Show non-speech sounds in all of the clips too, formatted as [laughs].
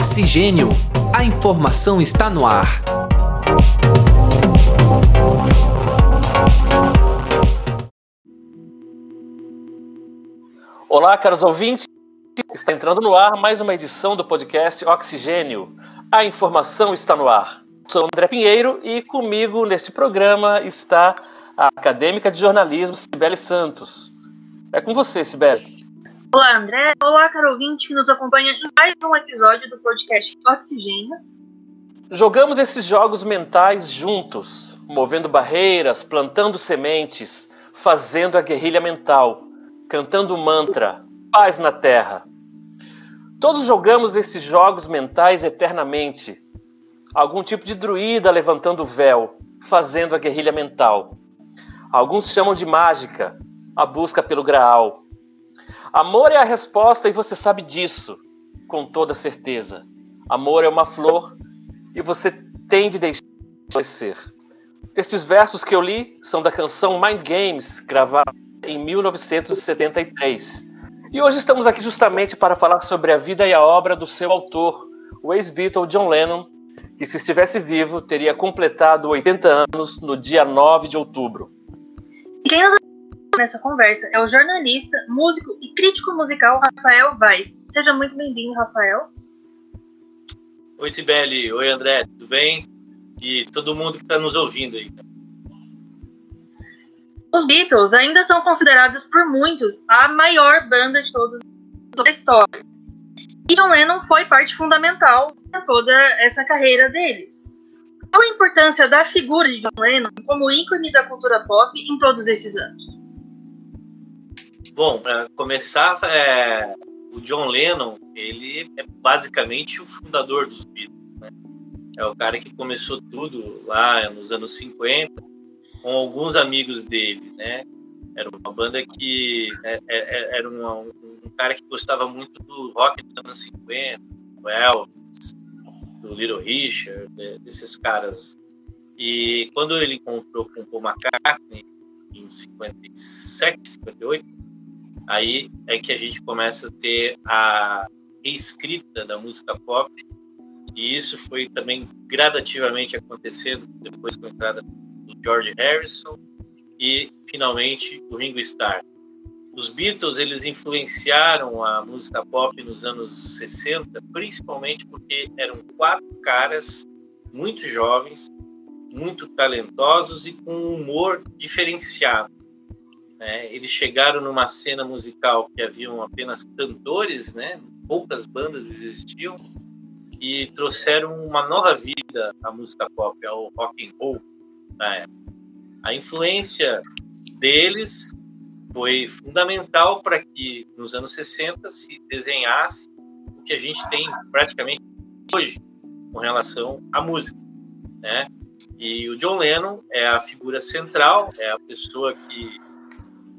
Oxigênio. A informação está no ar. Olá, caros ouvintes. Está entrando no ar mais uma edição do podcast Oxigênio. A informação está no ar. Sou André Pinheiro e comigo neste programa está a acadêmica de jornalismo Sibeli Santos. É com você, Sibeli. Olá, André. Olá, caro ouvinte que nos acompanha em mais um episódio do podcast Oxigênio. Jogamos esses jogos mentais juntos, movendo barreiras, plantando sementes, fazendo a guerrilha mental, cantando mantra, paz na terra. Todos jogamos esses jogos mentais eternamente. Algum tipo de druida levantando o véu, fazendo a guerrilha mental. Alguns chamam de mágica, a busca pelo graal. Amor é a resposta e você sabe disso, com toda certeza. Amor é uma flor e você tem de deixar florescer. Estes versos que eu li são da canção Mind Games, gravada em 1973. E hoje estamos aqui justamente para falar sobre a vida e a obra do seu autor, o ex-Beatle John Lennon, que se estivesse vivo teria completado 80 anos no dia 9 de outubro. Quem nos nessa conversa é o jornalista, músico e crítico musical Rafael Vaz. Seja muito bem-vindo, Rafael. Oi, Sibeli. Oi, André. Tudo bem? E todo mundo que está nos ouvindo aí. Os Beatles ainda são considerados por muitos a maior banda de todos da história. E John Lennon foi parte fundamental de toda essa carreira deles. Qual a importância da figura de John Lennon como ícone da cultura pop em todos esses anos? Bom, para começar, é, o John Lennon, ele é basicamente o fundador dos Beatles. Né? É o cara que começou tudo lá nos anos 50, com alguns amigos dele, né? Era uma banda que é, é, é era uma, um cara que gostava muito do rock dos anos 50, do Elvis, do Little Richard, desses caras. E quando ele encontrou com o Paul McCartney, em 57, 58, aí é que a gente começa a ter a reescrita da música pop, e isso foi também gradativamente acontecendo depois com a entrada do George Harrison e finalmente o Ringo Starr. Os Beatles eles influenciaram a música pop nos anos 60, principalmente porque eram quatro caras muito jovens, muito talentosos e com um humor diferenciado. Né? Eles chegaram numa cena musical que haviam apenas cantores, né? poucas bandas existiam, e trouxeram uma nova vida à música pop, ao rock and roll A influência deles foi fundamental para que nos anos 60 se desenhasse o que a gente tem praticamente hoje com relação à música, né? E o John Lennon é a figura central, é a pessoa que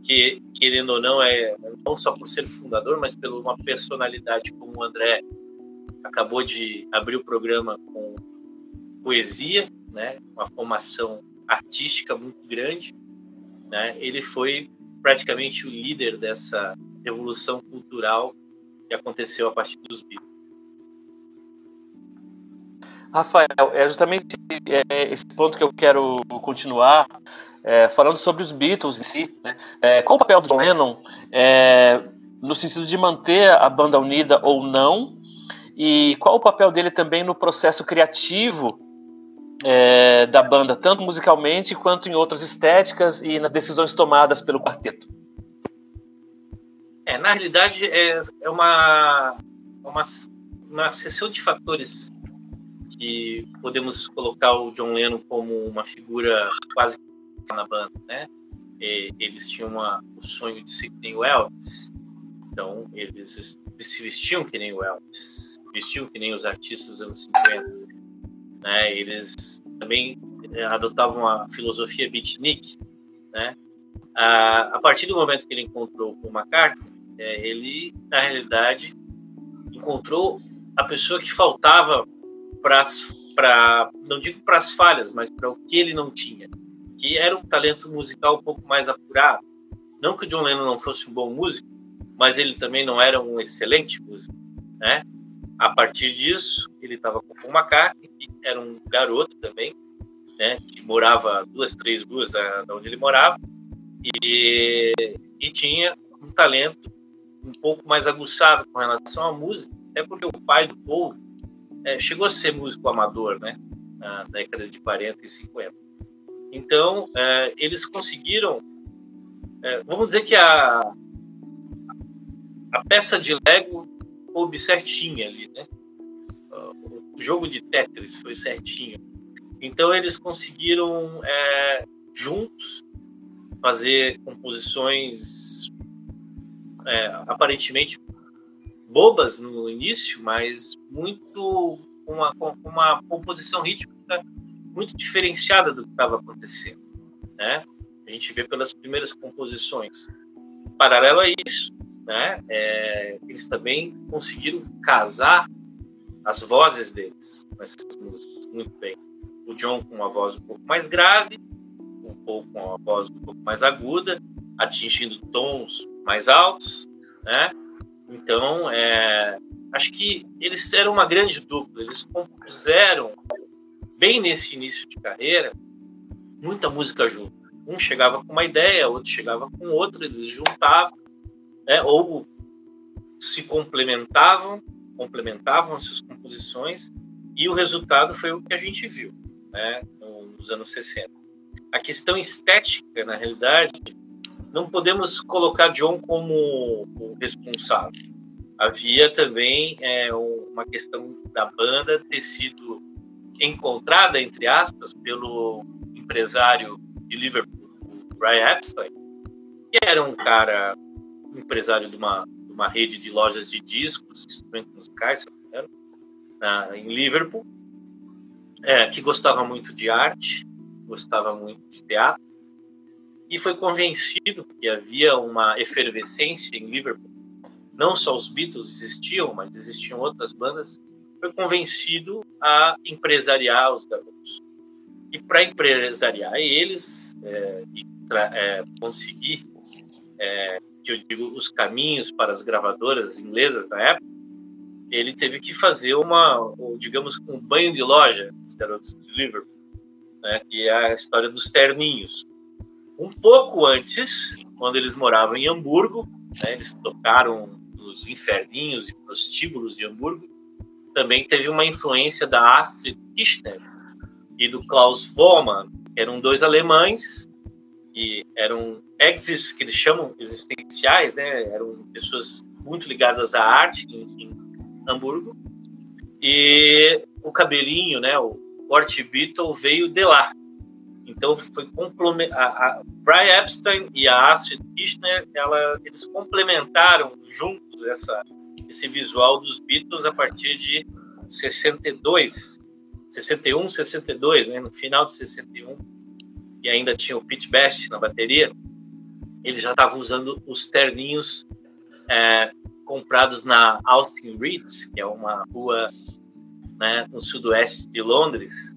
que, querendo ou não, é não só por ser fundador, mas pela uma personalidade como o André acabou de abrir o programa com poesia, né, uma formação artística muito grande, né, ele foi praticamente o líder dessa revolução cultural que aconteceu a partir dos Beatles. Rafael, é justamente é, esse ponto que eu quero continuar é, falando sobre os Beatles em si, né? é, qual o papel do John Lennon é, no sentido de manter a banda unida ou não, e qual o papel dele também no processo criativo é, da banda, tanto musicalmente quanto em outras estéticas e nas decisões tomadas pelo quarteto? É, na realidade, é, é uma, uma, uma sessão de fatores que podemos colocar o John Lennon como uma figura quase na banda, né? Eles tinham uma, o sonho de ser que nem o Elvis, então eles se vestiam que nem o Elvis, vestiam que nem os artistas dos anos 50, né? Eles também eh, adotavam a filosofia beatnik, né? A, partir do momento que ele encontrou o McCartney, é, ele na realidade encontrou a pessoa que faltava para não digo para as falhas, mas para o que ele não tinha, que era um talento musical um pouco mais apurado. Não que o John Lennon não fosse um bom músico, mas ele também não era um excelente músico, né? a partir disso, ele estava com o McCartney, que era um garoto também, né, que morava duas, três ruas da, da onde ele morava, e, e tinha um talento um pouco mais aguçado com relação à música, até porque o pai do Paul é, chegou a ser músico amador, né, na década de 40 e 50. Então, é, eles conseguiram, é, vamos dizer que a, a peça de Lego coube certinha ali, né? O jogo de Tetris foi certinho. Então eles conseguiram é, juntos fazer composições é, aparentemente bobas no início, mas muito uma, uma composição rítmica muito diferenciada do que estava acontecendo, né? A gente vê pelas primeiras composições. Paralelo a isso, né? É, eles também conseguiram casar as vozes deles nessas músicas muito bem. O John com uma voz um pouco mais grave, um pouco com uma voz um pouco mais aguda, atingindo tons mais altos, né? Então, é, acho que eles eram uma grande dupla. Eles compuseram bem nesse início de carreira muita música junto. Um chegava com uma ideia, outro chegava com outra, eles juntavam né, ou se complementavam, complementavam as suas composições, e o resultado foi o que a gente viu né, nos anos 60. A questão estética, na realidade, não podemos colocar John como responsável. Havia também é, uma questão da banda ter sido encontrada, entre aspas, pelo empresário de Liverpool, Brian Epstein, que era um cara empresário de uma, de uma rede de lojas de discos, instrumentos musicais, na, em Liverpool, é, que gostava muito de arte, gostava muito de teatro, e foi convencido que havia uma efervescência em Liverpool. Não só os Beatles existiam, mas existiam outras bandas. Foi convencido a empresariar os garotos. E para empresariar eles é, e é, conseguir é, que eu digo os caminhos para as gravadoras inglesas na época, ele teve que fazer uma, digamos, um banho de loja, os garotos de Liverpool, né, que é a história dos terninhos. Um pouco antes, quando eles moravam em Hamburgo, né, eles tocaram nos inferninhos e prostíbulos de Hamburgo, também teve uma influência da Astrid Kirchner e do Klaus Vollmann, eram dois alemães que eram exes, que eles chamam existenciais, né? Eram pessoas muito ligadas à arte em, em Hamburgo. E o cabelinho, né? O Ort Beatle veio de lá. Então foi a Brian Epstein e a Astrid Kirchner, ela, eles complementaram juntos essa, esse visual dos Beatles a partir de 62, 61, 62, né? No final de 61 e ainda tinha o Pete Best na bateria, ele já estava usando os terninhos é, comprados na Austin Reeds, que é uma rua né, no sudoeste de Londres.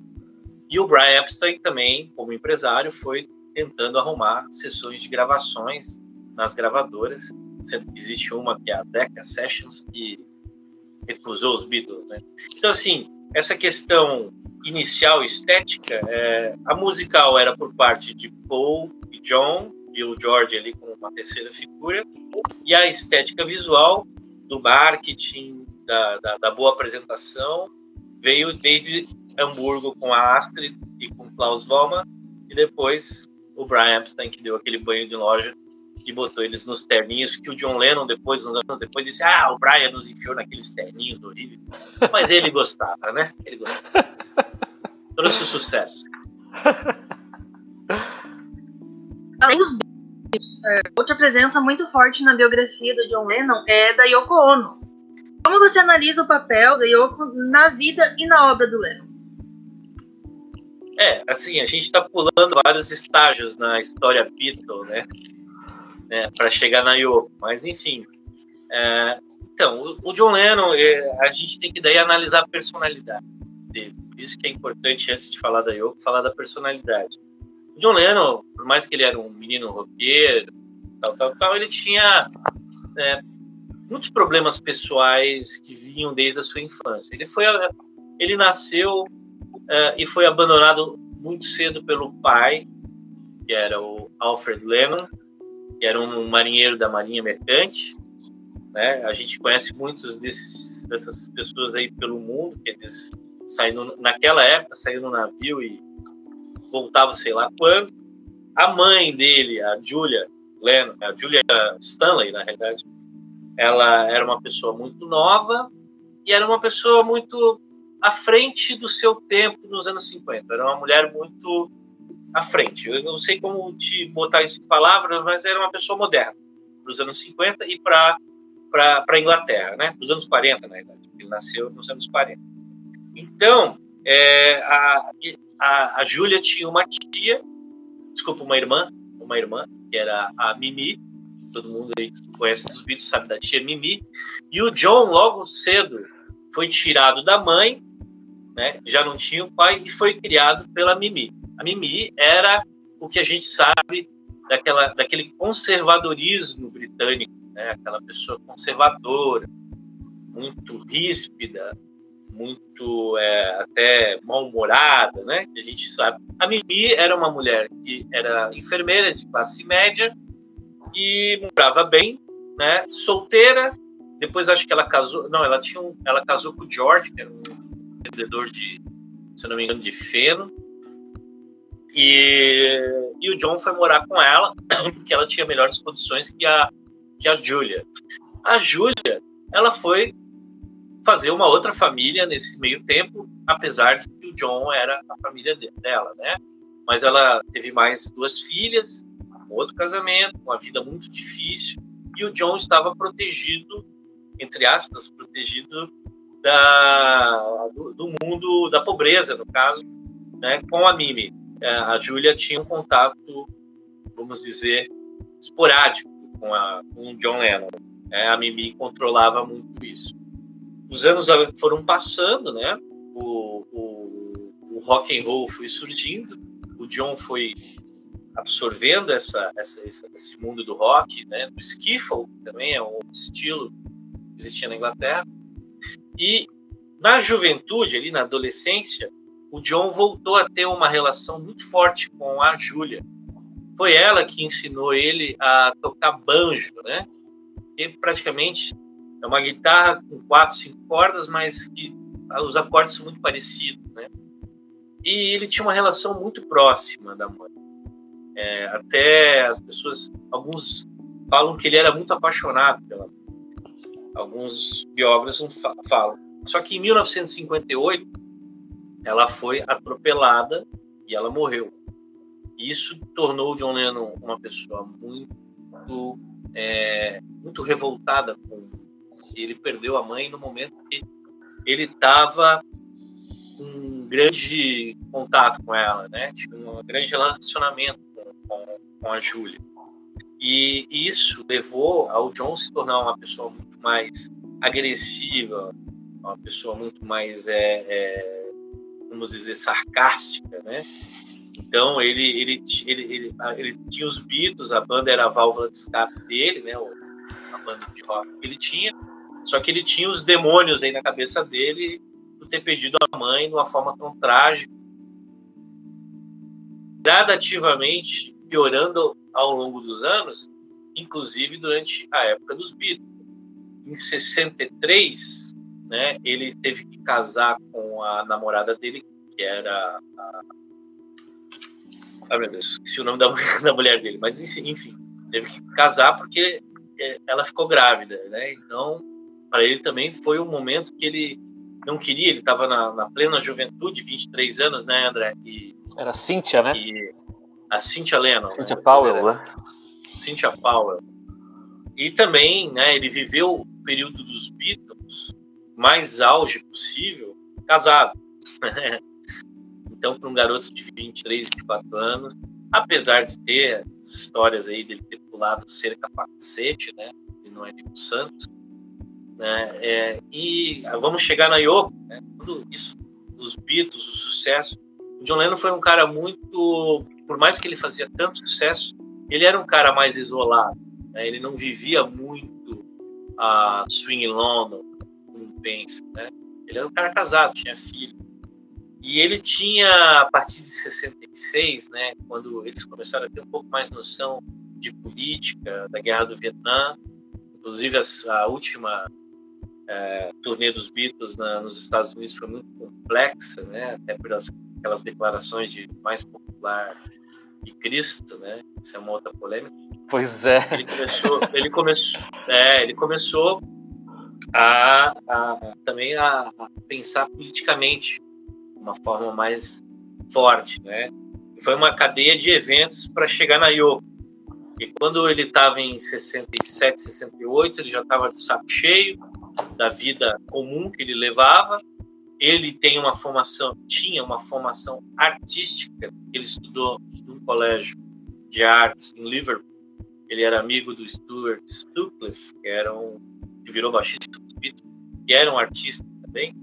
E o Brian Epstein também, como empresário, foi tentando arrumar sessões de gravações nas gravadoras, sendo que existe uma que é a Decca Sessions, que recusou os Beatles. Né? Então, assim, essa questão inicial estética, é, a musical era por parte de Paul e John, e o George ali como uma terceira figura, e a estética visual do marketing, da, da, da boa apresentação, veio desde Hamburgo com a Astrid e com Klaus Vollmann, e depois o Brian Epstein, que deu aquele banho de loja e botou eles nos terninhos, que o John Lennon, depois, uns anos depois, disse: Ah, o Brian nos enfiou naqueles terninhos horríveis. Mas ele gostava, né? Ele gostava. [laughs] Trouxe o sucesso. Além dos Beatles, é, outra presença muito forte na biografia do John Lennon é da Yoko Ono. Como você analisa o papel da Yoko na vida e na obra do Lennon? É, assim, a gente está pulando vários estágios na história Beatle, né? Né, para chegar na Yoko. Mas, enfim. É, então, o, John Lennon, é, a gente tem que daí analisar a personalidade dele. Por isso que é importante, antes de falar da Yoko, falar da personalidade. O John Lennon, por mais que ele era um menino roqueiro, tal, tal, tal, ele tinha é, muitos problemas pessoais que vinham desde a sua infância. Ele foi, ele nasceu uh, e foi abandonado muito cedo pelo pai, que era o Alfred Lennon, que era um marinheiro da Marinha Mercante. Né? A gente conhece muitos desses, dessas pessoas aí pelo mundo, que eles saíram naquela época saíram no navio e voltavam sei lá quando. A mãe dele, a Julia Lennon, a Julia Stanley, na realidade, ela era uma pessoa muito nova e era uma pessoa muito à frente do seu tempo nos anos 50. Era uma mulher muito à frente. Eu não sei como te botar isso em palavras, mas era uma pessoa moderna para os anos 50 e para para a Inglaterra, né? Nos anos 40, na verdade. Ele nasceu nos anos 40. Então, é, a, a, a Júlia tinha uma tia, desculpa, uma irmã, uma irmã, que era a Mimi, todo mundo aí que conhece os Beatles sabe da tia Mimi, e o John, logo cedo, foi tirado da mãe, né, já não tinha o pai, e foi criado pela Mimi. A Mimi era o que a gente sabe daquela, daquele conservadorismo britânico, né, aquela pessoa conservadora, muito ríspida, muito é, até mal-humorada, né? Que a gente sabe. A Mimi era uma mulher que era enfermeira de classe média e morava bem, né? Solteira. Depois acho que ela casou. Não, ela tinha um, ela casou com o George, que era um vendedor de, se não me engano, de feno. E, e o John foi morar com ela [clears throat] porque ela tinha melhores condições que a que a Julia. A Julia, ela foi fazer uma outra família nesse meio tempo, apesar de que o John era a família dela, né? Mas ela teve mais duas filhas, um outro casamento, uma vida muito difícil, e o John estava protegido, entre aspas, protegido da, do, do mundo da pobreza, no caso, né, com a Mimi. É, a Júlia tinha um contato, vamos dizer, esporádico com, a, com John Lennon. É, a Mimi controlava muito isso os anos foram passando, né? O, o, o rock and roll foi surgindo, o John foi absorvendo essa, essa, esse mundo do rock, né? Do skiffle também é um estilo que existia na Inglaterra. E na juventude, ali na adolescência, o John voltou a ter uma relação muito forte com a Julia. Foi ela que ensinou ele a tocar banjo, né? E praticamente é uma guitarra com quatro, cinco cordas, mas que os acordes são muito parecidos, né? E ele tinha uma relação muito próxima da mãe. É, até as pessoas, alguns falam que ele era muito apaixonado pela mãe. Alguns biógrafos falam. Só que em 1958 ela foi atropelada e ela morreu. Isso tornou o John Lennon uma pessoa muito é, muito revoltada com ele perdeu a mãe no momento que ele estava um grande contato com ela, né? Tinha um grande relacionamento com, com, com a Júlia. E isso levou ao John se tornar uma pessoa muito mais agressiva, uma pessoa muito mais, é, é, vamos dizer, sarcástica, né? Então ele, ele, ele, ele, ele tinha os Beatles, a banda era a válvula de escape dele, né? A banda de rock que ele tinha, só que ele tinha os demônios aí na cabeça dele por ter pedido a mãe de uma forma tão trágica. Gradativamente piorando ao longo dos anos, inclusive durante a época dos Beatles. Em 63, né, ele teve que casar com a namorada dele, que era a... Ai, meu Deus, esqueci o nome da, [laughs] da mulher dele, mas enfim, teve que casar porque é, ela ficou grávida, né? Então para ele também foi um momento que ele não queria, ele estava na, na, plena juventude, 23 anos, né, André? E, era Cynthia, né? E a Cynthia Lennon. Cynthia né? Powell, né? Cynthia Powell. E também, né, ele viveu o período dos Beatles mais auge possível, casado. [laughs] então, para um garoto de 23, 24 anos, apesar de ter as histórias aí dele ter pulado cerca pra cacete, né? Ele não é nenhum santo, né? É, e vamos chegar na Yoko, né? tudo isso, os Beatles, o sucesso. O John Lennon foi um cara muito, por mais que ele fazia tanto sucesso, ele era um cara mais isolado. Né? Ele não vivia muito a Swing London, pensa, né? Ele era um cara casado, tinha filho. E ele tinha, a partir de 66, né, quando eles começaram a ter um pouco mais noção de política, da guerra do Vietnã, inclusive a última é, turnê dos Beatles na, nos Estados Unidos foi muito complexa, né, até pelas aquelas declarações de mais popular de Cristo, né, isso é uma outra polêmica. Pois é. Ele começou, ele começou, é, ele começou a, a também a, a pensar politicamente uma forma mais forte, né? Foi uma cadeia de eventos para chegar na Yoko. E quando ele estava em 67, 68, ele já estava de saco cheio da vida comum que ele levava. Ele tem uma formação, tinha uma formação artística. Ele estudou num colégio de artes em Liverpool. Ele era amigo do Stuart Stucliffe, que era um que virou baixista que era um artista também.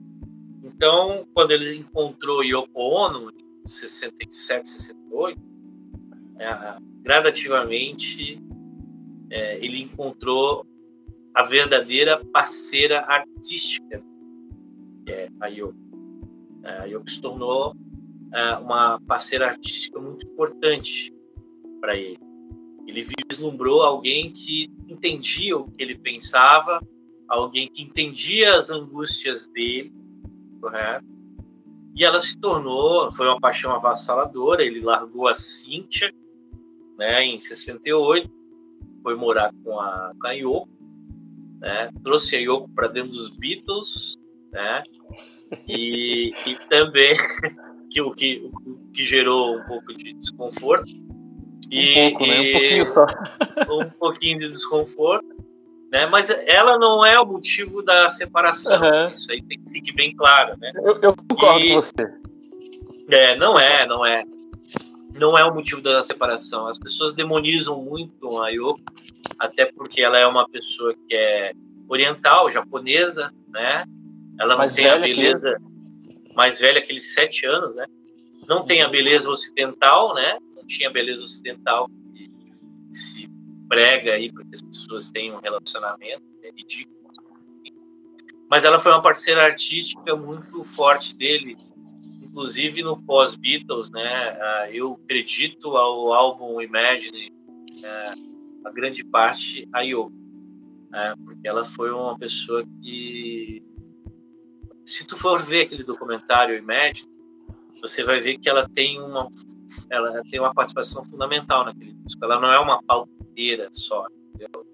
Então, quando ele encontrou Yoko Ono, em 67, 68, é, gradativamente é, ele encontrou a verdadeira parceira artística, que é a Yoko. É, a Yoko se tornou é, uma parceira artística muito importante para ele. Ele vislumbrou alguém que entendia o que ele pensava, alguém que entendia as angústias dele correto? E ela se tornou, foi uma paixão avassaladora. Ele largou a Cíntia, né, em 68, foi morar com a, com a Yoko, né, trouxe a Yoko para dentro dos Beatles, né, e, e também [laughs] que o que, o que gerou um pouco de desconforto. E, um pouco, né? Um pouquinho só. [laughs] Um pouquinho de desconforto. Né? Mas ela não é o motivo da separação. Uhum. Isso aí tem que ficar bem claro, né? Eu, eu concordo e, com você. É, não é, não é. Não é o motivo da separação. As pessoas demonizam muito a Yoko, até porque ela é uma pessoa que é oriental, japonesa, né? Ela mais não tem a beleza que... mais velha, aqueles sete anos, né? Não tem a uhum. beleza ocidental, né? Não tinha beleza ocidental prega aí para que as pessoas tenham um relacionamento, é ridículo. Mas ela foi uma parceira artística muito forte dele, inclusive no pós-Beatles, né? Ah, eu acredito ao álbum Imagine, né? a grande parte a Yoko, né? porque ela foi uma pessoa que, se tu for ver aquele documentário Imagine, você vai ver que ela tem uma ela tem uma participação fundamental naquele disco. Ela não é uma pauta inteira só. Entendeu?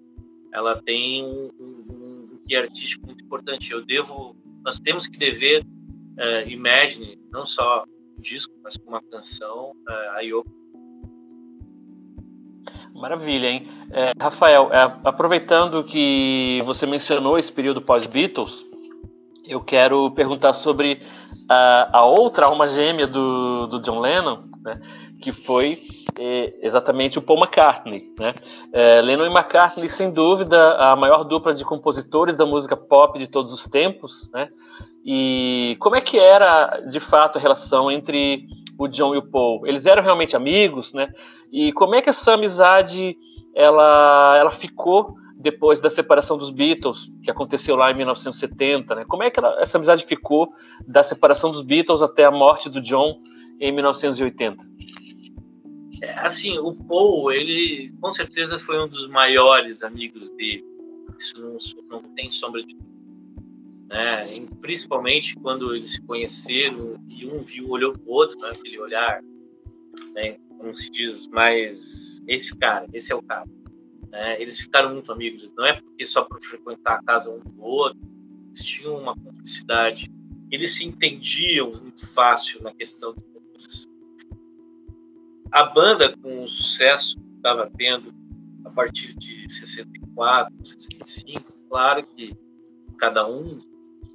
Ela tem um, um, um guia artístico muito importante. Eu devo, nós temos que dever uh, Imagine, não só o disco, mas uma canção, uh, a Yoko. Maravilha, hein? É, Rafael, é, aproveitando que você mencionou esse período pós-Beatles, eu quero perguntar sobre a, a outra alma gêmea do, do John Lennon, né, que foi é, exatamente o Paul McCartney. Né? É, Lennon e McCartney, sem dúvida, a maior dupla de compositores da música pop de todos os tempos. Né? E como é que era, de fato, a relação entre o John e o Paul? Eles eram realmente amigos? Né? E como é que essa amizade ela, ela ficou depois da separação dos Beatles, que aconteceu lá em 1970, né? Como é que ela, essa amizade ficou da separação dos Beatles até a morte do John em 1980? É, assim, o Paul, ele com certeza foi um dos maiores amigos dele. Isso não, não tem sombra de. Né? E principalmente quando eles se conheceram e um viu, olhou pro outro, né? aquele olhar, né? como se diz, mais esse cara, esse é o cara. Né? Eles ficaram muito amigos. Não é porque só por frequentar a casa um do outro, eles tinham uma cumplicidade. Eles se entendiam muito fácil na questão composição a banda, com o sucesso que estava tendo a partir de 64, 65, claro que cada um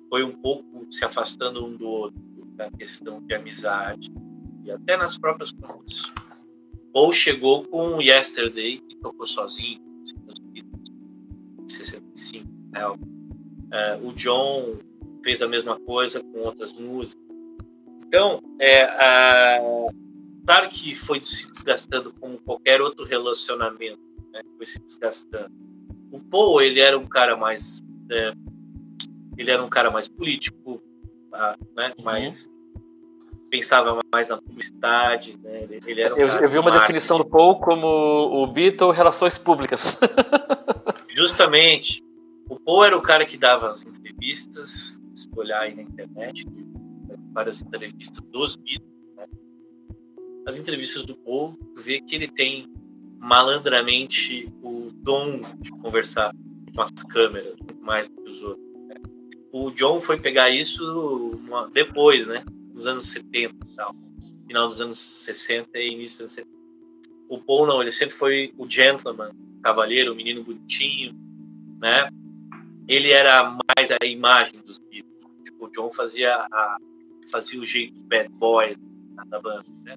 foi um pouco se afastando um do outro na questão de amizade e até nas próprias composições. Ou chegou com Yesterday e tocou sozinho, em 65. Né? Uh, o John fez a mesma coisa com outras músicas. Então, é, uh, Claro que foi se desgastando como qualquer outro relacionamento, né? foi se desgastando. o Paul ele era um cara mais é, ele era um cara mais político, ah, né? Uhum. mais pensava mais na publicidade, né? ele, ele era um eu, eu, vi uma definição do Paul como o Beatle relações públicas. [laughs] Justamente. O Paul era o cara que dava as entrevistas, se olhar aí na internet, várias entrevistas dos Beatles. As entrevistas do Paul, vê que ele tem malandramente o dom de conversar com as câmeras, mais do que os outros. O John foi pegar isso depois, né? nos anos 70 e tal. Final dos anos 60 e início dos anos 70. O Paul não, ele sempre foi o gentleman, o cavalheiro, o menino bonitinho, né? Ele era mais a imagem dos Beatles. Tipo, o John fazia, a, fazia o jeito bad boy da banda, né?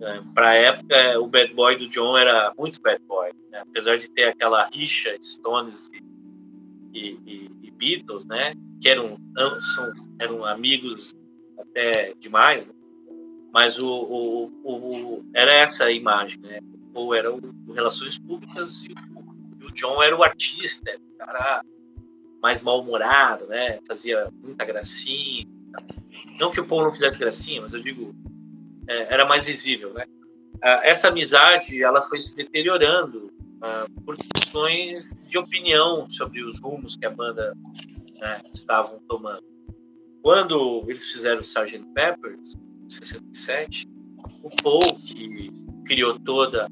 É, para a época, o bad boy do John era muito bad boy. Né? Apesar de ter aquela rixa Stones e, e, e Beatles, né? Que eram, são, eram amigos até demais, né? mas o, o, o, era essa a imagem, né? Ou era o, o Relações Públicas e o, e o, John era o artista, o cara mais mal-humorado, né? Fazia muita gracinha. Não que o Paul não fizesse gracinha, mas eu digo, é, era mais visível, né? Essa amizade, ela foi se deteriorando uh, por questões de opinião sobre os rumos que a banda né, estavam tomando. Quando eles fizeram o Sgt. Peppers, em 67, o Paul, que criou toda,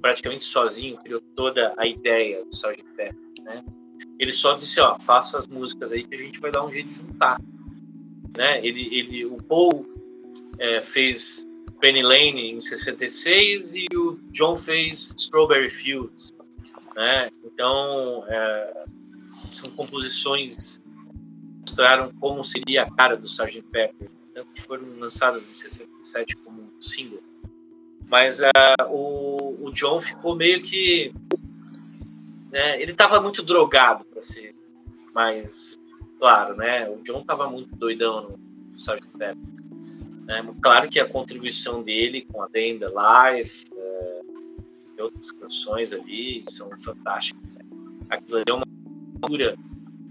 praticamente sozinho, criou toda a ideia do Sgt. Peppers, né? Ele só disse, ó, faça as músicas aí que a gente vai dar um jeito de juntar. Né? Ele, ele, o Paul é, fez Penny Lane em 66 e o John fez Strawberry Fields. Né? Então, é, são composições mostraram como seria a cara do Sgt. Pepper, tanto que foram lançadas em 67 como single. Mas uh, o, o John ficou meio que. Né, ele estava muito drogado, para ser mais claro, né? O John estava muito doidão no Sgt. Pepper. Né? Claro que a contribuição dele com a Day Life uh, e outras canções ali são fantásticas. Né? Aquilo ali é uma cura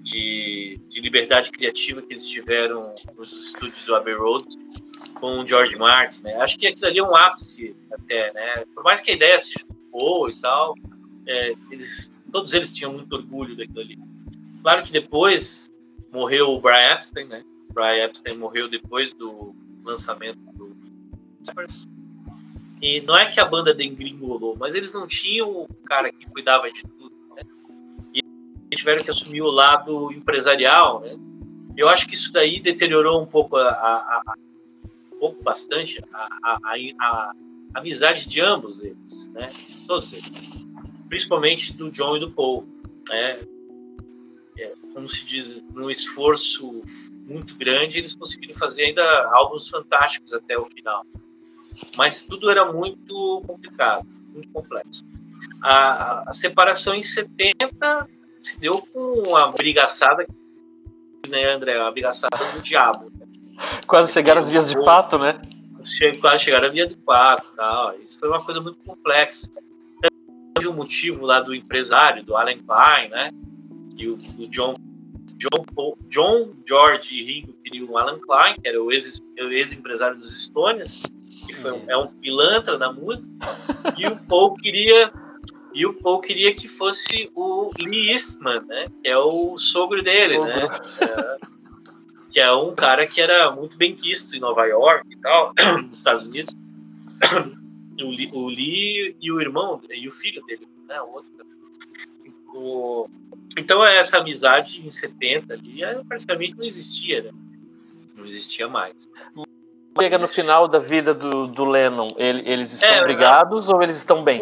de, de liberdade criativa que eles tiveram nos estúdios do Abbey Road com o George Martin, né? Acho que aquilo ali é um ápice até, né? Por mais que a ideia seja boa e tal, é, eles, todos eles tinham muito orgulho daquilo ali. Claro que depois morreu o Brian Epstein, né? O Brian Epstein morreu depois do lançamento do e não é que a banda degringolou, mas eles não tinham o cara que cuidava de tudo tiveram que assumir o lado empresarial, né? Eu acho que isso daí deteriorou um pouco a, a, a um pouco bastante a, a, amizade de ambos eles, né? Todos eles, principalmente do John e do Paul, né? É, como se diz, num esforço muito grande, eles conseguiram fazer ainda álbuns fantásticos até o final. Mas tudo era muito complicado, muito complexo. A, a separação em 70 se deu com a brigaçada, né, André? A brigaçada do diabo. Quase chegaram as vias de pato, né? Quase chegaram a via de pato. Tal. Isso foi uma coisa muito complexa. Teve um motivo lá do empresário, do Alan Klein, né? Que o, o John, John, John, George e Ringo queriam o Alan Klein, que era o ex-empresário ex dos Stones, que foi um, é um pilantra da música, e o Paul queria e o Paul queria que fosse o Lee Eastman, né? Que é o sogro dele, né? É, que é um cara que era muito bem quisto em Nova York e tal, [clears throat] nos Estados Unidos. O Lee, o Lee e o irmão, e o filho dele, né? O outro. O, então essa amizade em 70 ali é, praticamente não existia, né? Não existia mais. Chega no final da vida do, do Lennon, ele, eles estão é, brigados ou eles estão bem?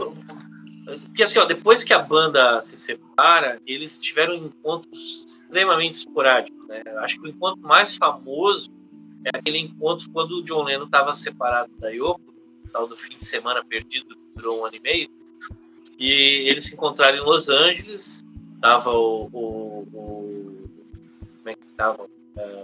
Porque assim, ó, depois que a banda se separa, eles tiveram encontros extremamente esporádicos. Né? Acho que o encontro mais famoso é aquele encontro quando o John Lennon estava separado da Yoko, tal do fim de semana perdido, durou um ano e meio, e eles se encontraram em Los Angeles. Tava o, o, o como é que tava? É,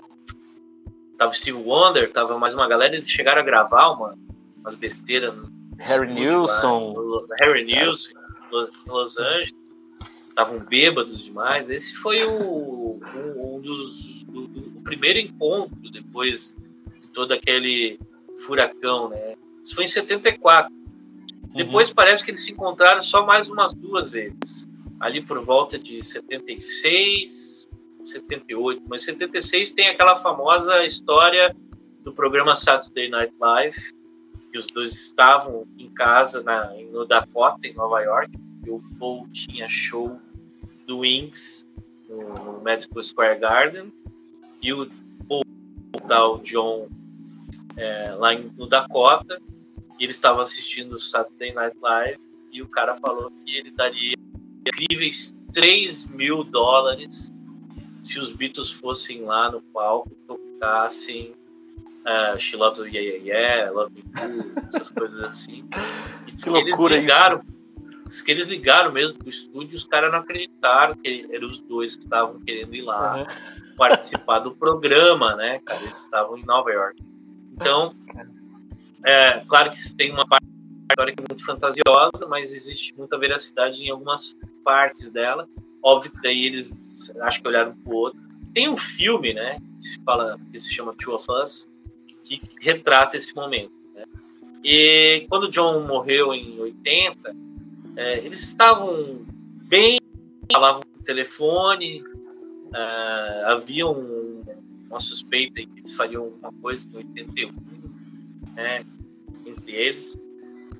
tava Steve Wonder, tava mais uma galera. Eles chegaram a gravar uma, umas besteiras Harry Nilsson. Harry Nilsson, em Los Angeles. estavam bêbados demais. Esse foi o, um, um dos do, do, o primeiro encontro depois de todo aquele furacão, né? Isso foi em 74. Uhum. Depois parece que eles se encontraram só mais umas duas vezes, ali por volta de 76, 78. Mas 76 tem aquela famosa história do programa Saturday Night Live, que os dois estavam em casa na, no Dakota, em Nova York, e o Paul tinha show do Wings no, Medical Square Garden e o, o tal John é, lá em, no Dakota e ele estava assistindo o Saturday Night Live e o cara falou que ele daria incríveis 3 mil dólares se os Beatles fossem lá no palco tocassem uh, She Loves You Yeah Yeah Yeah, Love Me Too, essas coisas assim. E que, que eles ligaram que eles ligaram mesmo pro estúdio, os caras não acreditaram que eram os dois que estavam querendo ir lá uhum. participar do programa, né, cara? Eles estavam em Nova York. Então, é, claro que tem uma parte da história que é muito fantasiosa, mas existe muita veracidade em algumas partes dela. Óbvio que daí eles acho que olharam pro outro. Tem um filme, né, que se fala, que se chama Two of Us, que retrata esse momento. Né? E quando John morreu em 80, é, eles estavam bem, falavam no telefone, é, havia um, uma suspeita que eles fariam uma coisa em 81, né, entre eles,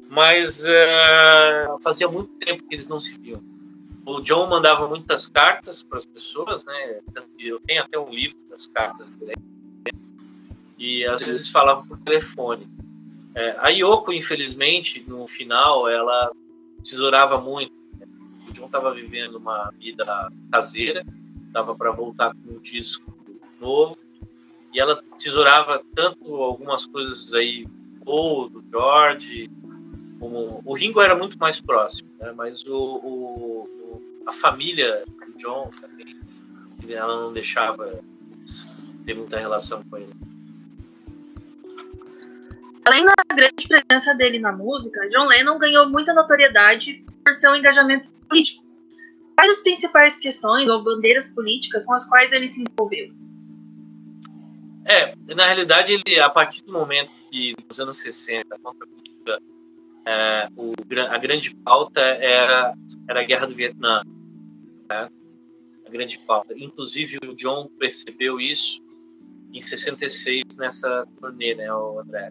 mas é, fazia muito tempo que eles não se viam. O John mandava muitas cartas para as pessoas, né? Eu tenho até um livro das cartas dele. E às vezes falava por telefone. É, a Yoko, infelizmente, no final, ela tesourava muito. O John estava vivendo uma vida caseira, estava para voltar com um disco novo, e ela tesourava tanto algumas coisas aí, ou do George, como o Ringo era muito mais próximo, né? mas o, o, a família do John também, ela não deixava ter muita relação com ele. Além da grande presença dele na música, John Lennon ganhou muita notoriedade por seu engajamento político. Quais as principais questões ou bandeiras políticas com as quais ele se envolveu? É, na realidade, ele, a partir do momento que, nos anos 60, é, o, a grande pauta era, era a guerra do Vietnã. Né? A grande pauta. Inclusive, o John percebeu isso em 66, nessa turnê, né, o André?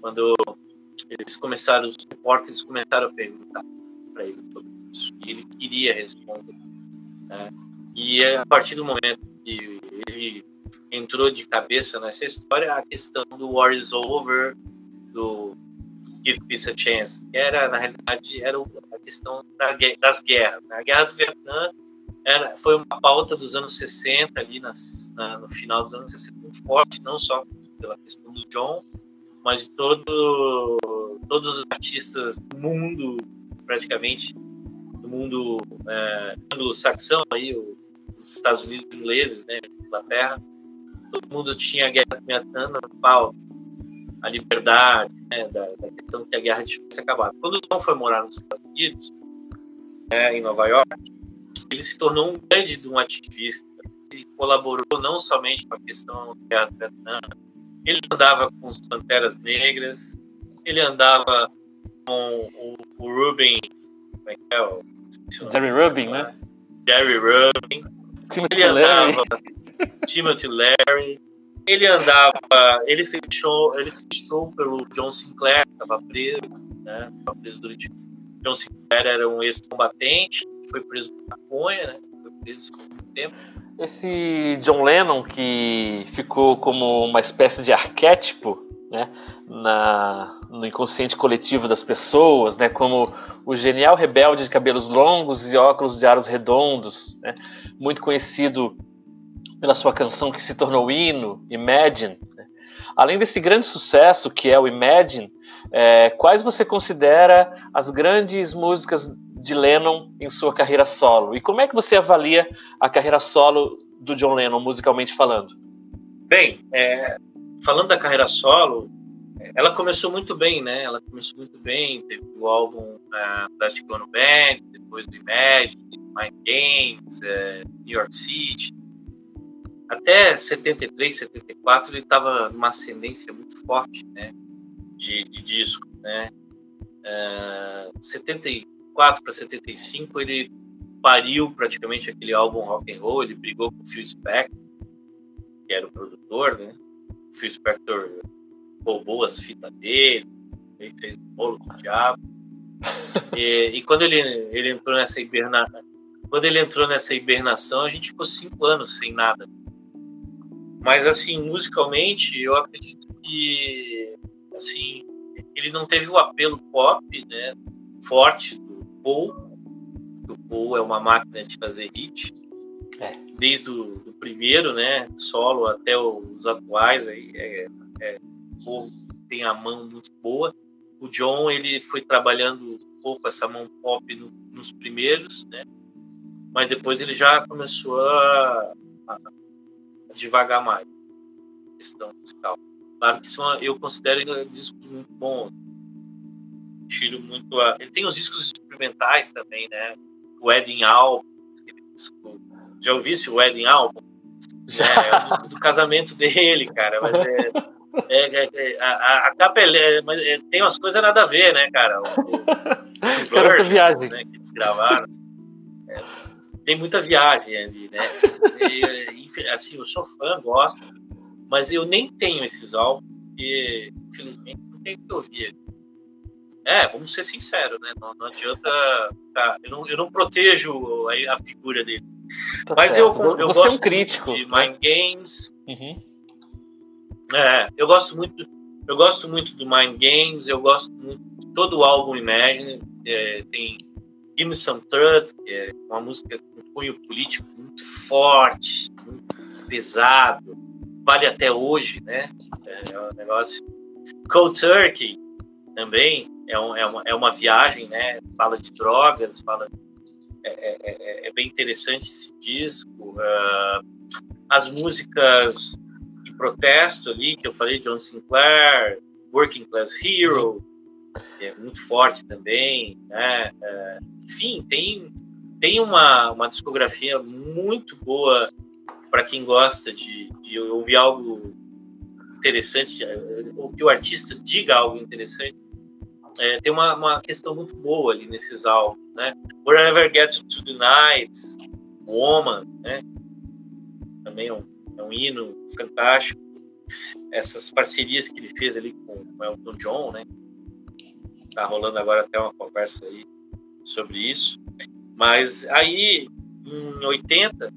Quando eles começaram, os repórteres começaram a perguntar para ele sobre isso. E ele queria responder. Né? E a partir do momento que ele entrou de cabeça nessa história, a questão do War is Over, do Give Peace a Chance, que era, na realidade, era questão das guerras. Né? A Guerra do Vietnã era, foi uma pauta dos anos 60, ali nas, na, no final dos anos 60, muito forte, não só pela questão do John, mas de todo, todos os artistas do mundo, praticamente, do mundo é, anglo-saxão, aí, os Estados Unidos ingleses, né, Inglaterra, todo mundo tinha a guerra vietnã no pau, a liberdade, né, da, da, questão que a guerra tivesse acabado. Quando o John foi morar nos Estados Unidos, é, em Nova York, ele se tornou um grande um ativista. Ele colaborou não somente com a questão da guerra do Vietnã, ele andava com os Panteras Negras, ele andava com o, o Rubin, como é que é? O, Jerry Rubin, né? Jerry Rubin. Timothy ele andava, Timothy Larry. Ele andava, ele fechou, ele fechou pelo John Sinclair, estava preso, né? Estava preso durante. John Sinclair era um ex-combatente, foi preso por maconha, né? Foi preso por muito tempo esse John Lennon que ficou como uma espécie de arquétipo né, na, no inconsciente coletivo das pessoas, né, como o genial rebelde de cabelos longos e óculos de aros redondos, né, muito conhecido pela sua canção que se tornou hino, Imagine. Né. Além desse grande sucesso que é o Imagine, é, quais você considera as grandes músicas de Lennon em sua carreira solo. E como é que você avalia a carreira solo do John Lennon, musicalmente falando? Bem, é, falando da carreira solo, ela começou muito bem, né? Ela começou muito bem. Teve o álbum uh, Plastic Ono Band, depois do Imagine, Mind Games, uh, New York City. Até 73, 74 ele estava numa ascendência muito forte, né? De, de disco, né? Uh, 74 para 75 ele pariu praticamente aquele álbum rock and roll. Ele brigou com o Phil Spector, que era o produtor, né? O Phil Spector roubou as fitas dele, ele fez um bolo com o diabo. E, e, quando ele, ele entrou nessa hibernação, quando ele entrou nessa hibernação, a gente ficou cinco anos sem nada. Mas assim, musicalmente, eu acredito que assim, ele não teve o apelo pop, né, forte do Paul. O Paul é uma máquina de fazer hit. É. Desde o do primeiro, né, solo até os atuais aí, é, é Paul tem a mão muito boa. O John ele foi trabalhando um pouco essa mão pop no, nos primeiros, né? Mas depois ele já começou a, a, a devagar mais questão musical. Claro que são, eu considero discos muito bons. Tiro muito a. Ele tem os discos experimentais também, né? O Wedding Album, disco. Já ouvisse o Wedding Album? Já. É, é o disco do casamento dele, cara. Mas é, é, é, é, a, a, capa é, mas é, tem umas coisas nada a ver, né, cara? O, o [laughs] viagem. Né, que eles gravaram. É, tem muita viagem ali, né? [laughs] E, assim, eu sou fã, gosto, mas eu nem tenho esses álbuns, porque, infelizmente, não tenho que ouvir. É, vamos ser sinceros, né? Não, não adianta. Tá, eu, não, eu não protejo a, a figura dele. Tá mas certo. eu, eu Você gosto é um crítico, de né? Mind Games. Uhum é, eu gosto muito, eu gosto muito do Mind Games, eu gosto muito de todo o álbum Imagine. É, tem Give Me Some Truth, que é uma música com cunho político muito forte, muito pesado, vale até hoje, né? É, é um negócio. Cold Turkey também é, um, é, uma, é uma viagem, né? Fala de drogas, fala é, é, é, é bem interessante esse disco. Uh, as músicas protesto ali, que eu falei, John Sinclair, Working Class Hero, é muito forte também, né? Enfim, tem, tem uma, uma discografia muito boa para quem gosta de, de ouvir algo interessante, ou que o artista diga algo interessante. É, tem uma, uma questão muito boa ali nesses álbuns, né? Wherever Get to the Night, Woman, né? Também é um é um hino fantástico. Essas parcerias que ele fez ali com o Elton John, né? Tá rolando agora até uma conversa aí sobre isso. Mas aí, em 80,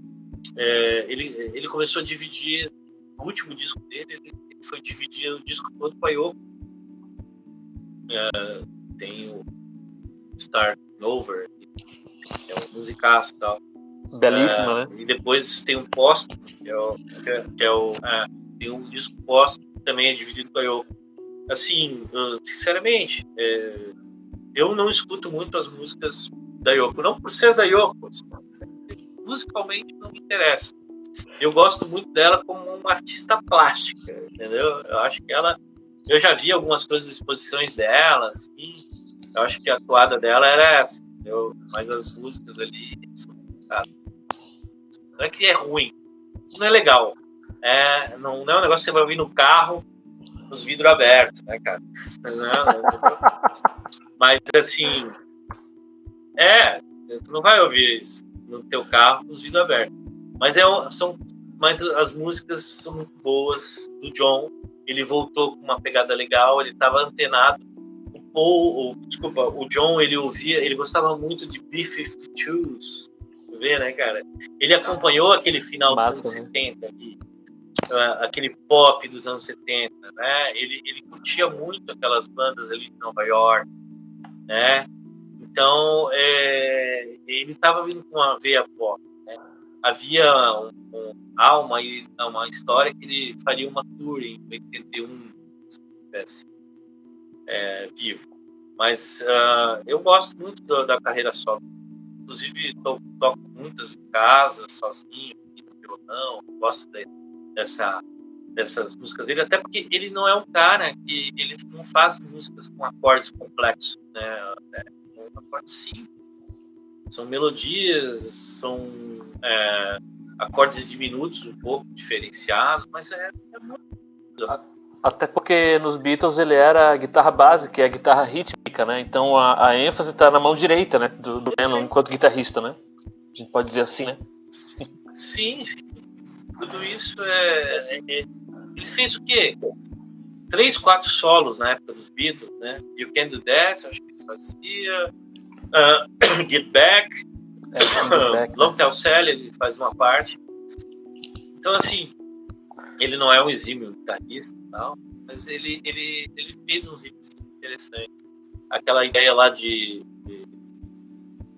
é, ele, ele começou a dividir o último disco dele, ele, ele foi dividir o disco todo com a Yoko. É, tem o Start Over, é um musicaço e tal. Belíssima, é, né? E depois tem um posto, que é o. Que é o é, tem um disco posto que também é dividido com a Yoko. Assim, sinceramente, é, eu não escuto muito as músicas da Yoko. Não por ser da Yoko, musicalmente não me interessa. Eu gosto muito dela como uma artista plástica, entendeu? Eu acho que ela. Eu já vi algumas coisas, exposições dela, assim, eu acho que a atuada dela era essa, entendeu? Mas as músicas ali são não é que é ruim, não é legal. É, não, não é um negócio que você vai ouvir no carro, os vidros abertos, né, cara? [laughs] Não, não, não, mas assim, é, tu não vai ouvir isso no teu carro com os vidros abertos. Mas é, são, mas as músicas são muito boas do John. Ele voltou com uma pegada legal, ele estava antenado. O Paul, o, desculpa, o John, ele ouvia, ele gostava muito de B-52s, ver, né, cara? Ele acompanhou aquele final Massa, dos anos né? 70 ali, uh, aquele pop dos anos 70, né? Ele, ele curtia muito aquelas bandas ali de Nova York, né? Então, é, ele estava vindo com uma veia pop, né? Havia um, um, uma, uma história que ele faria uma tour em 81, se tivesse é, vivo. Mas uh, eu gosto muito da carreira solo inclusive to, toco muitas em casa, sozinho, no violão, gosto de, dessa dessas músicas dele, até porque ele não é um cara que ele não faz músicas com acordes complexos, né? É um acorde simples. São melodias, são é, acordes diminutos um pouco diferenciados, mas é, é muito até porque nos Beatles ele era a guitarra básica, é a guitarra rítmica, né? Então a, a ênfase está na mão direita, né? Do, do Lennon enquanto guitarrista, né? A gente pode dizer assim, né? Sim, sim. Tudo isso é, é, ele fez o quê? Três, quatro solos na época dos Beatles, né? You Can Do That, acho que ele fazia. Uh, Get Back. É, Back [coughs] Long Tell Sally, ele faz uma parte. Então, assim, ele não é um exímio guitarrista e tal, mas ele, ele, ele fez uns riffs interessantes. Aquela ideia lá de, de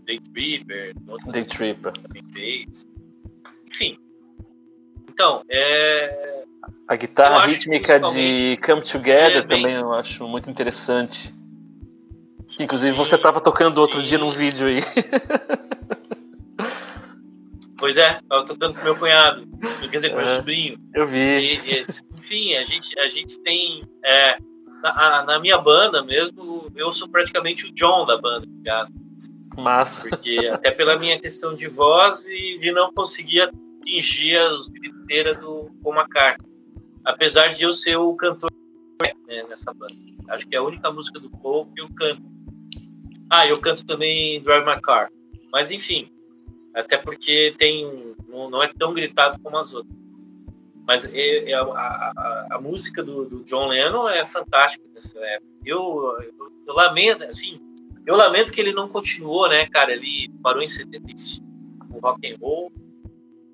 Day Tripper, Day Tripper. também fez. Enfim. Então, é. A guitarra rítmica de Come Together é bem... também eu acho muito interessante. Inclusive sim, você estava tocando outro sim. dia num vídeo aí. [laughs] Pois é, eu tocando com meu cunhado, quer dizer, com meu É, sobrinho. Eu vi. E, e, enfim, a gente, a gente tem. É, na, na minha banda mesmo, eu sou praticamente o John da banda, aspas. Massa. Porque até pela minha questão de voz e de não conseguir atingir os griteiras do Paul McCartney. Apesar de eu ser o cantor né, nessa banda. Acho que é a única música do Paul que eu canto. Ah, eu canto também Drive My Car. Mas enfim, até porque tem não, não é tão gritado como as outras. Mas é, é a, a, a, música do, do, John Lennon é fantástica nessa época. Eu, eu, eu, lamento, assim, eu lamento que ele não continuou, né, cara? Ele parou em 75 o rock and roll,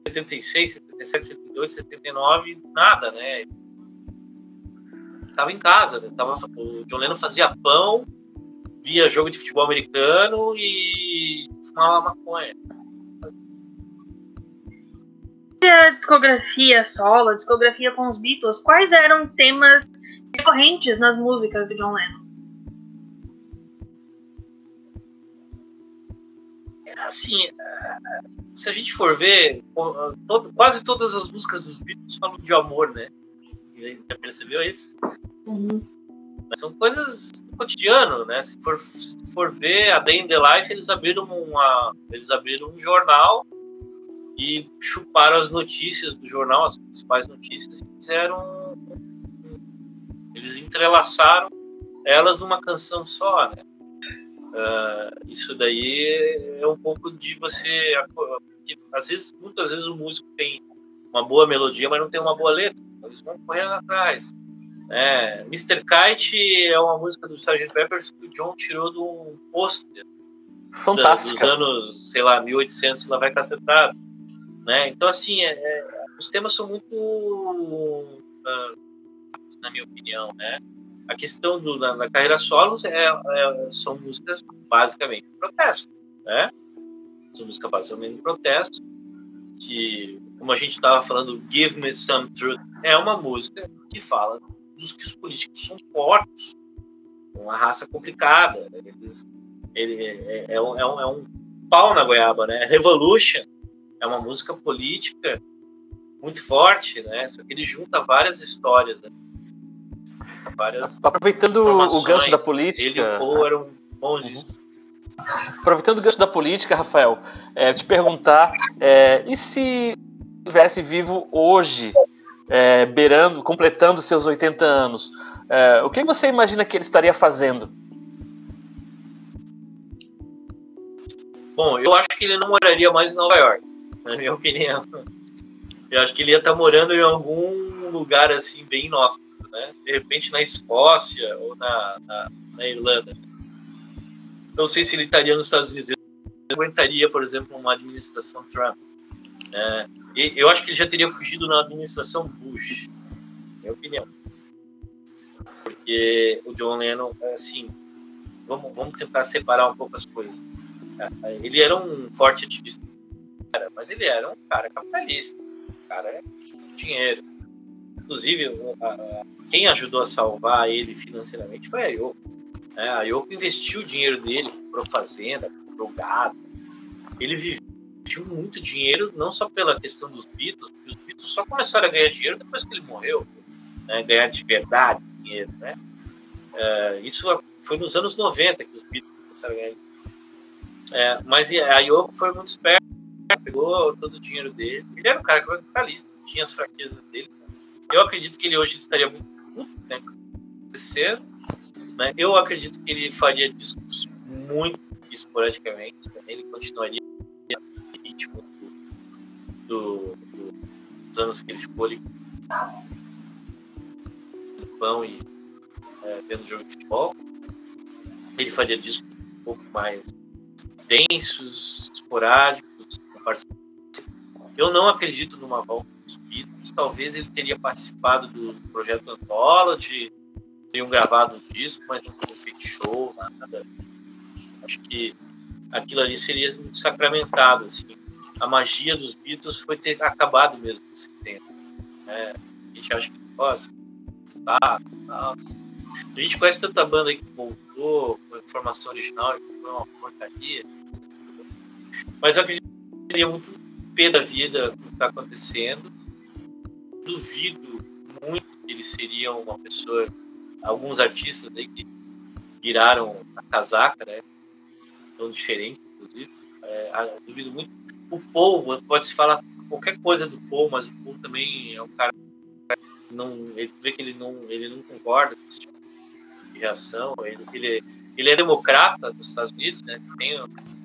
76, 77, 78, 79, nada, né? Tava em casa, né? Tava, o John Lennon fazia pão, via jogo de futebol americano e fumava maconha a discografia solo, a discografia com os Beatles, quais eram temas recorrentes nas músicas do John Lennon? Assim, se a gente for ver, todo, quase todas as músicas dos Beatles falam de amor, né? Já percebeu isso? Uhum. São coisas do cotidiano, né? Se for, se for ver a Day in the Life, eles abriram uma, eles abriram um jornal e chuparam as notícias do jornal, as principais notícias, e fizeram. Eles entrelaçaram elas numa canção só, né? Uh, isso daí é um pouco de você. Às vezes, muitas vezes o músico tem uma boa melodia, mas não tem uma boa letra. Então eles vão correndo atrás. É, Mr. Kite é uma música do Sgt. Peppers que o John tirou de um pôster dos anos, sei lá, 1800 e lá vai cacetado. Né? Então, assim, é, é, os temas são muito, uh, na minha opinião, né? A questão do, da, da carreira solo é, é, são músicas basicamente de protesto, né? São músicas basicamente de protesto, que, como a gente estava falando, Give Me Some Truth, é uma música que fala dos que os políticos são fortes, uma raça complicada, eles, ele, é, é, um, é, um, é um pau na goiaba, né? Revolution é uma música política muito forte, né? Só que ele junta várias histórias, né? Várias aproveitando o gancho da política. Ele e eram bons uhum. Aproveitando o gancho da política, Rafael, é, te perguntar, é, e se estivesse vivo hoje, é, beirando, completando seus 80 anos, é, o que você imagina que ele estaria fazendo? Bom, eu acho que ele não moraria mais em Nova York na minha opinião. Eu acho que ele ia estar morando em algum lugar assim bem inóspito, né? De repente na Escócia ou na, na, na Irlanda. Não sei se ele estaria nos Estados Unidos. Ele aguentaria, por exemplo, uma administração Trump. E eu acho que ele já teria fugido na administração Bush, minha opinião. Porque o John Lennon, assim, vamos, vamos tentar separar um pouco as coisas. Ele era um forte ativista mas ele era um cara capitalista, um cara dinheiro. Inclusive, quem ajudou a salvar ele financeiramente foi a Yoko. Né? A Yoko investiu o dinheiro dele para fazenda, para gado. Ele tinham muito dinheiro, não só pela questão dos Beatles, os Beatles só começaram a ganhar dinheiro depois que ele morreu, né? ganhar de verdade dinheiro, né? Uh, isso foi nos anos 90 que os Beatles começaram a ganhar. É, mas a Yoko foi muito esperta, pegou todo o dinheiro dele. Ele era um cara que era vocalista, tinha as fraquezas dele. Eu acredito que ele hoje estaria muito né. Né? Eu acredito que ele faria discos muito esporadicamente. Né? Ele continuaria no ritmo do, do, dos anos que ele ficou ali no pão e é, vendo jogo de futebol. Ele faria discos um pouco mais densos, esporádicos, com parcerias. Eu não acredito numa volta Beatles. Talvez ele teria participado do projeto Anthology, teriam gravado um disco, mas não teriam feito show, nada. Acho que aquilo ali seria sacramentado. Assim. A magia dos Beatles foi ter acabado mesmo nesse tempo. Né? A gente acha que, nossa, tá, tá. A gente conhece tanta banda aí que voltou com a informação original e foi uma porcaria. Mas eu acredito que seria muito pé da vida o que está acontecendo. Duvido muito que eles seriam uma pessoa. Alguns artistas aí que viraram a casaca, né? Tão diferente, inclusive. É, duvido muito. O Paul, pode-se falar qualquer coisa do Paul, mas o Paul também é um cara não ele vê que ele não ele não concorda com esse tipo de reação ele, ele, ele é democrata dos Estados Unidos né tem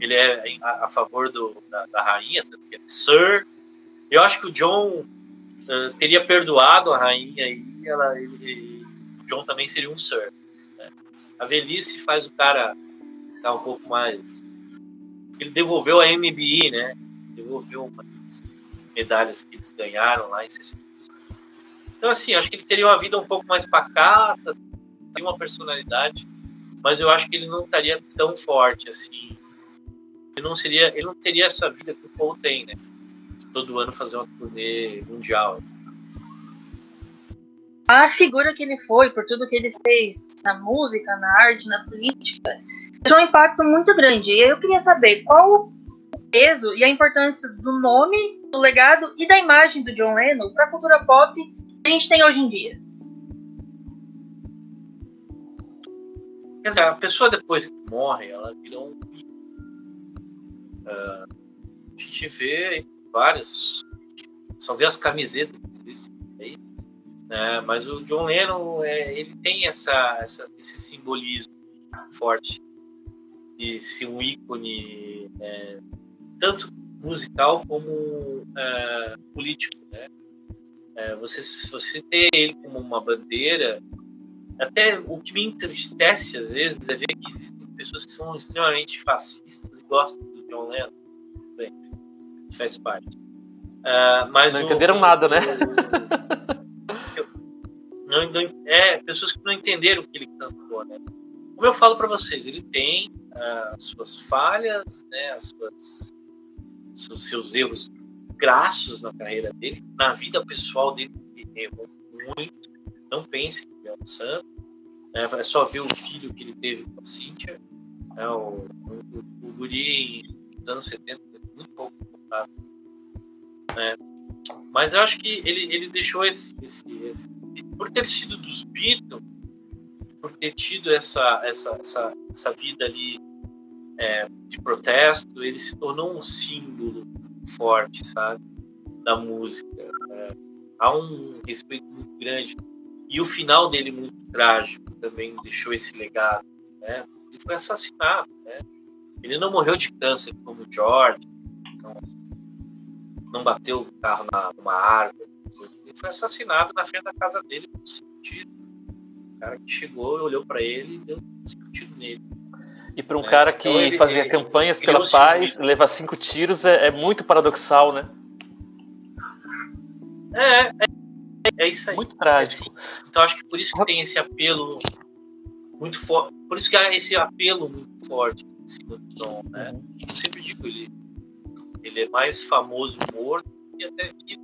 ele é a, a favor do, da, da rainha, é Sir. Eu acho que o John uh, teria perdoado a rainha e ela, John também seria um Sir. Né? A velhice faz o cara ficar um pouco mais. Ele devolveu a MBE, né? Devolveu umas medalhas que eles ganharam lá em 65. Então, assim, acho que ele teria uma vida um pouco mais pacata, teria uma personalidade, mas eu acho que ele não estaria tão forte assim ele não seria, ele não teria essa vida que o Paul tem, né? Todo ano fazer uma turnê mundial. A figura que ele foi, por tudo que ele fez na música, na arte, na política, deixou um impacto muito grande. E eu queria saber qual o peso e a importância do nome, do legado e da imagem do John Lennon para a cultura pop que a gente tem hoje em dia. Quer dizer, a pessoa depois que morre, ela vira um Uh, a gente vê vários, só vê as camisetas que existem aí, né? mas o John Lennon é, ele tem essa, essa, esse simbolismo forte de ser um ícone é, tanto musical como é, político, né? É, você, você ter ele como uma bandeira, até o que me entristece às vezes é ver que existem pessoas que são extremamente fascistas e gostam do John Lennon. Faz parte. Uh, mas não o, entenderam nada, né? [laughs] não, não, é, pessoas que não entenderam o que ele cantou, né? Como eu falo para vocês, ele tem uh, suas falhas, né, as suas, seus, seus erros grassos na carreira dele, na vida pessoal dele, ele errou muito. Não pense que ele é um santo. Né? É só ver o filho que ele teve com a Cíntia. Né? O, o, o guri nos anos 70 muito pouco Né? Mas eu acho que ele, ele deixou esse, esse, esse, Por ter sido dos Beatles, por ter tido essa, essa, essa, essa vida ali é, de protesto, ele se tornou um símbolo forte, sabe? Da música. É, há um respeito muito grande. E o final dele muito trágico também deixou esse legado. Né? Ele foi assassinado. Né? Ele não morreu de câncer como George, não bateu o carro na, numa árvore. Ele foi assassinado na frente da casa dele com cinco tiros. O cara que chegou, olhou para ele e deu cinco tiros nele. E para um é, cara que então ele, fazia ele, campanhas ele, pela paz, levar cinco tiros é, é, muito paradoxal, né? É, é, é isso aí. Muito trágico. É. Então acho que por isso que tem esse apelo muito forte. Por isso que há esse apelo muito forte em cima do Tom, né? Eu sempre digo ele ele é mais famoso morto e até vivo.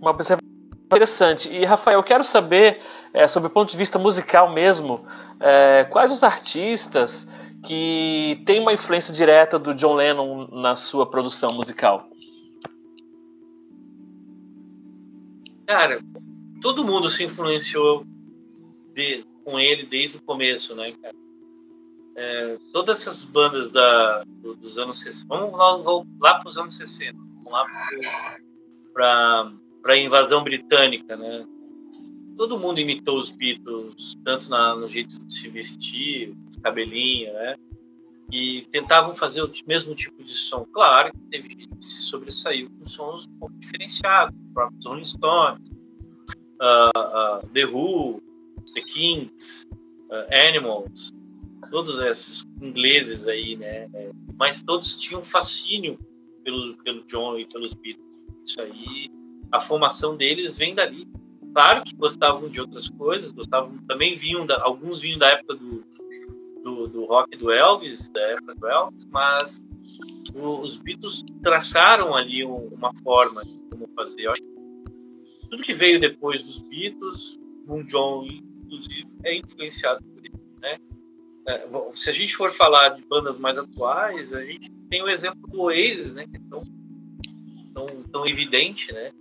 Uma observação interessante. E Rafael, eu quero saber, é, sobre o ponto de vista musical mesmo, é, quais os artistas que tem uma influência direta do John Lennon na sua produção musical? Cara, todo mundo se influenciou de, com ele desde o começo, né, cara? É, todas essas bandas da, dos anos 60, vamos lá, lá para os anos 60, vamos lá para a invasão britânica, né? Todo mundo imitou os Beatles, tanto na, no jeito de se vestir, cabelinho, né? E tentavam fazer o mesmo tipo de som. Claro que teve gente que se sobressaiu com sons um pouco diferenciados, os próprios Rolling Stones, uh, uh, The Who, The Kings, uh, Animals, todos esses ingleses aí, né? Mas todos tinham fascínio pelo, pelo John e pelos Beatles. Isso aí, a formação deles vem dali. Claro que gostavam de outras coisas, gostavam também vinham da, alguns vinham da época do, do, do, rock do Elvis, da época do Elvis, mas os Beatles traçaram ali uma forma de como fazer. Eu acho que tudo que veio depois dos Beatles, o John inclusive é influenciado por ele, né? É, se a gente for falar de bandas mais atuais, a gente tem o exemplo do Oasis, né? Que é tão, tão, tão evidente, né?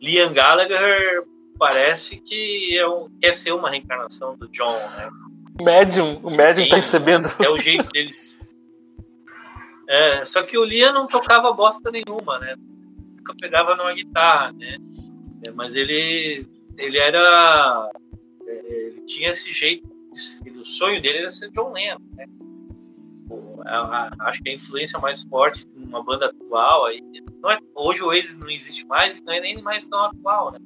Liam Gallagher parece que é um, quer ser uma reencarnação do John, né? O Medium, o Medium tá recebendo. É o jeito deles. É, só que o Liam não tocava bosta nenhuma, né? Nunca pegava numa guitarra, né? É, mas ele, ele era. É, ele tinha esse jeito. O sonho dele era ser John Lennon, né? Acho que a influência mais forte de uma banda atual aí, é, hoje o Oasis não existe mais, não é nem mais tão atual, né?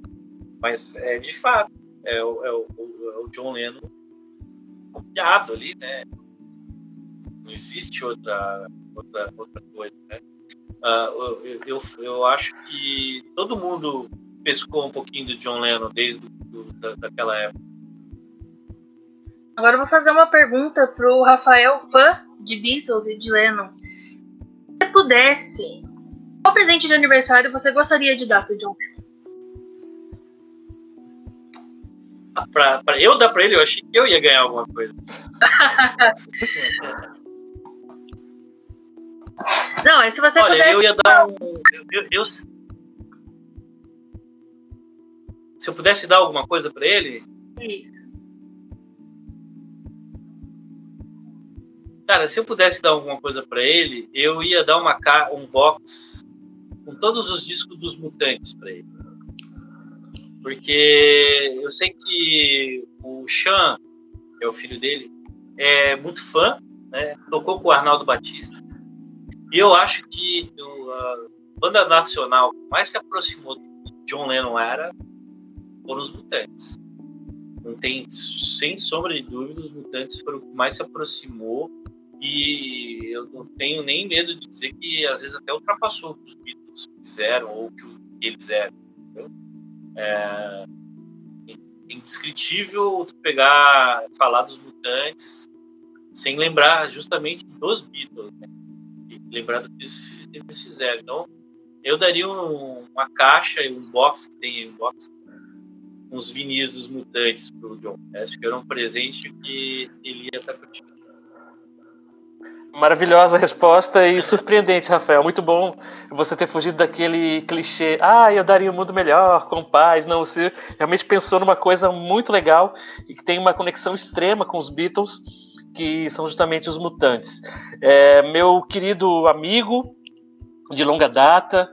Mas é de fato é o, é o, é o John Lennon copiado ali, né? Não existe outra outra outra coisa, né? Uh, eu, eu, eu acho que todo mundo pescou um pouquinho do John Lennon desde do, da, daquela época. Agora eu vou fazer uma pergunta pro Rafael, fã de Beatles e de Lennon. Se você pudesse, qual presente de aniversário você gostaria de dar pro John Lennon? Pra, pra eu dar pra ele, eu achei que eu ia ganhar alguma coisa. [laughs] Não, é se você Olha, pudesse... eu ia dar um. Eu, eu, se eu pudesse dar alguma coisa para ele. Isso. Cara, se eu pudesse dar alguma coisa para ele, eu ia dar uma um box com todos os discos dos Mutantes para ele. Porque eu sei que o Sean, que é o filho dele, é muito fã, né? tocou com o Arnaldo Batista. E eu acho que a banda nacional que mais se aproximou do John Lennon era foram os mutantes. Não tem, sem sombra de dúvida, os mutantes foram o que mais se aproximou e eu não tenho nem medo de dizer que às vezes até ultrapassou o que os Beatles fizeram ou que eles eram. É, indescritível pegar, falar dos mutantes sem lembrar justamente dos Beatles, né? E lembrar do que eles fizeram. Então, eu daria um, uma caixa e um box que tem um box uns vinis dos mutantes pro John. Acho que era um presente que ele ia estar curtindo. Maravilhosa resposta e surpreendente, Rafael. Muito bom você ter fugido daquele clichê. Ah, eu daria um mundo melhor, com paz. Não, você realmente pensou numa coisa muito legal e que tem uma conexão extrema com os Beatles, que são justamente os mutantes. É, meu querido amigo de longa data,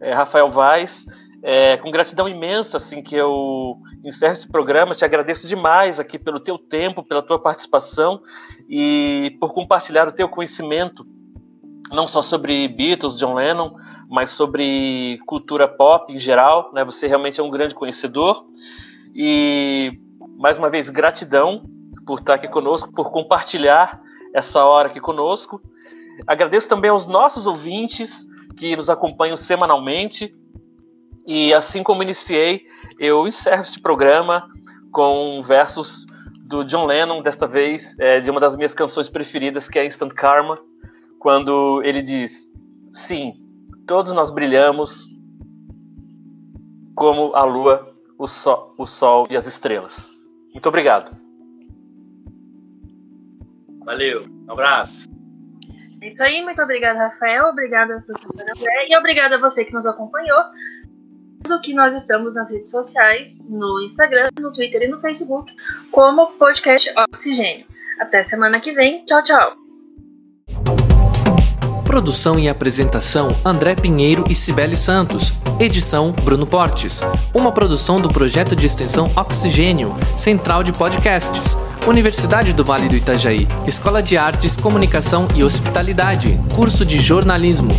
é, Rafael Vaz, é, com gratidão imensa, assim, que eu encerro esse programa. Te agradeço demais aqui pelo teu tempo, pela tua participação e por compartilhar o teu conhecimento, não só sobre Beatles, John Lennon, mas sobre cultura pop em geral. Né? Você realmente é um grande conhecedor. E, mais uma vez, gratidão por estar aqui conosco, por compartilhar essa hora aqui conosco. Agradeço também aos nossos ouvintes que nos acompanham semanalmente. E assim como iniciei, eu encerro este programa com versos do John Lennon, desta vez é, de uma das minhas canções preferidas, que é Instant Karma, quando ele diz: Sim, todos nós brilhamos como a lua, o sol, o sol e as estrelas. Muito obrigado. Valeu. Um abraço. É isso aí, muito obrigada, Rafael. Obrigada, professora André. E obrigada a você que nos acompanhou. Do que nós estamos nas redes sociais, no Instagram, no Twitter e no Facebook, como podcast Oxigênio. Até semana que vem. Tchau, tchau. Produção e apresentação André Pinheiro e Cibele Santos. Edição Bruno Portes. Uma produção do projeto de extensão Oxigênio, Central de Podcasts. Universidade do Vale do Itajaí, Escola de Artes, Comunicação e Hospitalidade, curso de jornalismo.